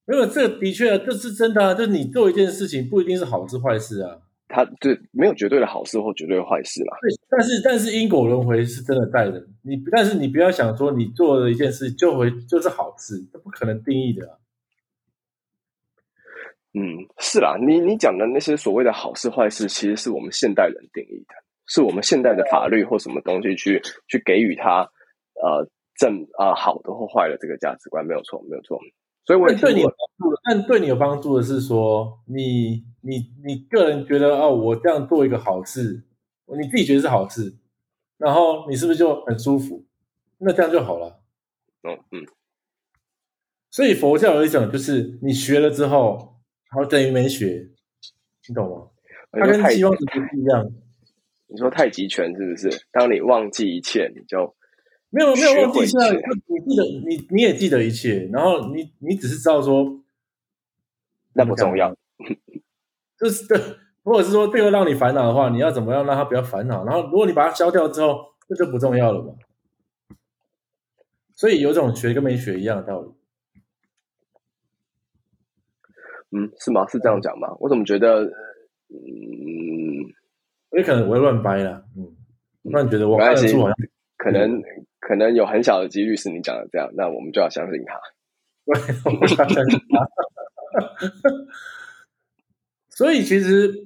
没有，这的确这是真的啊！就是你做一件事情，不一定是好事坏事啊。它对没有绝对的好事或绝对的坏事嘛？对，但是但是因果轮回是真的在的。你但是你不要想说你做了一件事就会就是好事，这不可能定义的。嗯，是啦，你你讲的那些所谓的好事坏事，其实是我们现代人定义的，是我们现代的法律或什么东西去去给予他呃正啊好的或坏的这个价值观，没有错，没有错。所以，我对你有帮助的，但对你有帮助的是说，你你你个人觉得哦，我这样做一个好事，你自己觉得是好事，然后你是不是就很舒服？那这样就好了。嗯嗯。所以佛教有一种，就是你学了之后，好等于没学，你懂吗？它跟希望值不一样。你说太极拳是不是？当你忘记一切，你就。没有没有忘记，现在你记得你你也记得一切，然后你你只是知道说那不重要，(laughs) 就是对，如果是说这个让你烦恼的话，你要怎么样让他不要烦恼？然后如果你把它消掉之后，这就不重要了嘛。所以有种学跟没学一样的道理。嗯，是吗？是这样讲吗？我怎么觉得，嗯，也可能我会乱掰了。嗯，我突然觉得我看得出好像可能。可能有很小的几率是你讲的这样，那我们就要相信他。对，(laughs) 相信他。(laughs) 所以其实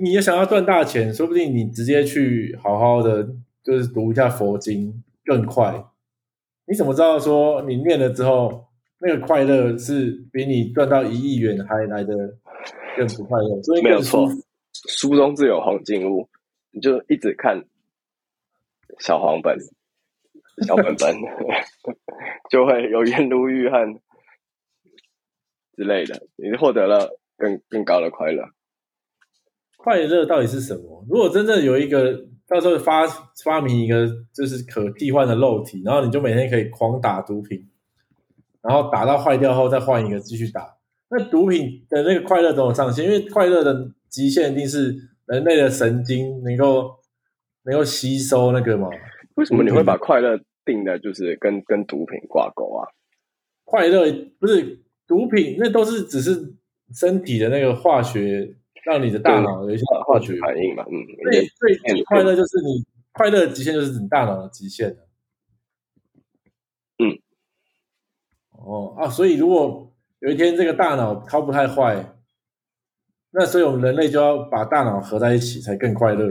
你也想要赚大钱，说不定你直接去好好的就是读一下佛经更快。你怎么知道说你念了之后那个快乐是比你赚到一亿元还来的更不快乐？所以没有错，书中自有黄金屋，你就一直看小黄本。小本本 (laughs) 就会有颜如玉和之类的，你获得了更更高的快乐。快乐到底是什么？如果真正有一个到时候发发明一个就是可替换的肉体，然后你就每天可以狂打毒品，然后打到坏掉后再换一个继续打，那毒品的那个快乐怎么上限？因为快乐的极限一定是人类的神经能够能够吸收那个嘛。为什么你会把快乐定的就是跟跟毒品挂钩啊？快乐不是毒品，那都是只是身体的那个化学，让你的大脑有一些化学反应嘛。嗯，最最快乐就是你快乐的极限就是你大脑的极限嗯，哦啊，所以如果有一天这个大脑它不太坏，那所以我们人类就要把大脑合在一起才更快乐，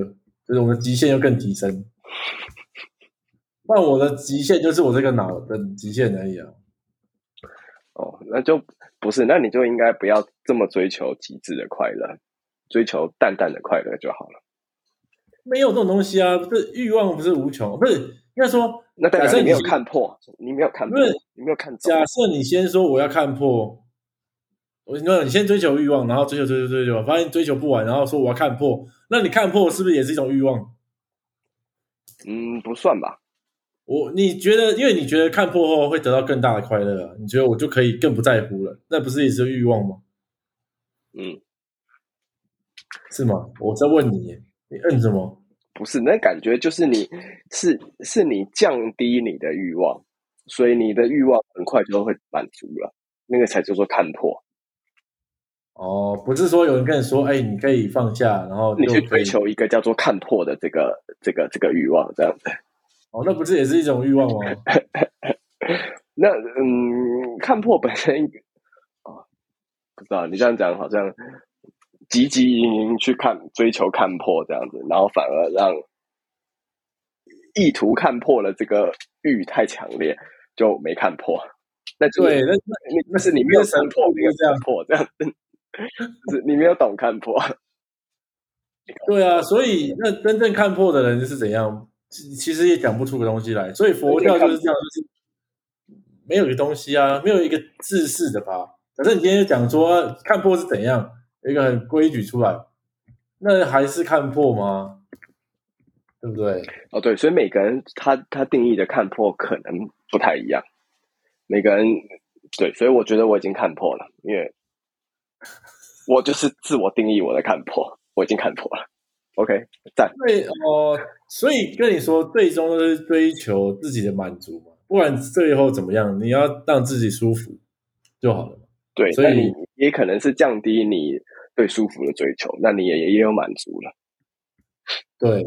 就是我们的极限又更提升。那我的极限就是我这个脑的极限而已啊！哦，那就不是，那你就应该不要这么追求极致的快乐，追求淡淡的快乐就好了。没有这种东西啊！这欲望不是无穷，不是应该说，那代假设表你没有看破，你没有看破你没有看。假设你先说我要看破，我你说，你先追求欲望，然后追求追求追求，发现追求不完，然后说我要看破，那你看破是不是也是一种欲望？嗯，不算吧？我你觉得，因为你觉得看破后会得到更大的快乐啊，你觉得我就可以更不在乎了，那不是也是欲望吗？嗯，是吗？我在问你，你摁什么？不是，那感觉就是你是是你降低你的欲望，所以你的欲望很快就会满足了，那个才叫做看破。哦，不是说有人跟你说，哎，你可以放下，然后你去追求一个叫做看破的这个这个这个欲望，这样子。哦，那不是也是一种欲望吗？(laughs) 那嗯，看破本身啊，不知道你这样讲好像汲汲营营去看追求看破这样子，然后反而让意图看破了这个欲太强烈，就没看破。那就是对，那那你那是你没有那神看破那个不是这样破这样子，就是你没有懂看破。(laughs) 对啊，所以那真正看破的人是怎样？其其实也讲不出个东西来。所以佛教就是这样，就是没有一个东西啊，没有一个自式的吧。假设你今天讲说啊看破是怎样，有一个很规矩出来，那还是看破吗？对不对？哦，对，所以每个人他他定义的看破可能不太一样，每个人对，所以我觉得我已经看破了，因为我就是自我定义我的看破，我已经看破了。OK，赞。对哦，所以跟你说，最终都是追求自己的满足嘛，不管最后怎么样，你要让自己舒服就好了。对，所以你也可能是降低你对舒服的追求，那你也也有满足了。对，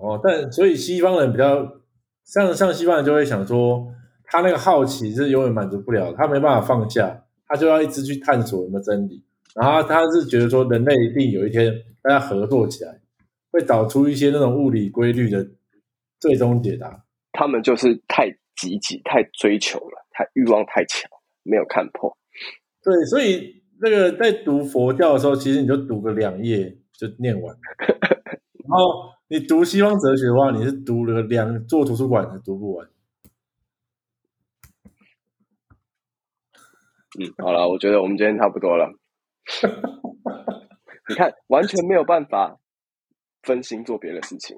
哦，但所以西方人比较像像西方人就会想说，他那个好奇是永远满足不了的，他没办法放下，他就要一直去探索有没有真理。然后他是觉得说，人类一定有一天大家合作起来，会找出一些那种物理规律的最终解答。他们就是太积极、太追求了，太欲望太强，没有看破。对，所以那个在读佛教的时候，其实你就读个两页就念完。(laughs) 然后你读西方哲学的话，你是读了两座图书馆还读不完。嗯，好了，我觉得我们今天差不多了。(laughs) 你看，完全没有办法分心做别的事情。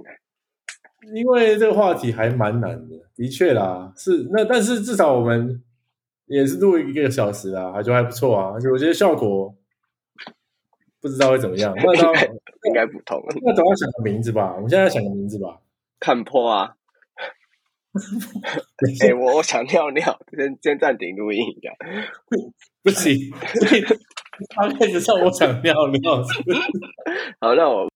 因为这个话题还蛮难的，的确啦，是那但是至少我们也是录一个小时啊，还就还不错啊，而且我觉得效果不知道会怎么样。那到应该不同。那总要想个名字吧，我们现在要想个名字吧。看破啊！(laughs) 哎、我我想尿尿，先先暂停录音一下。不行，他开始向我想尿尿，好，那我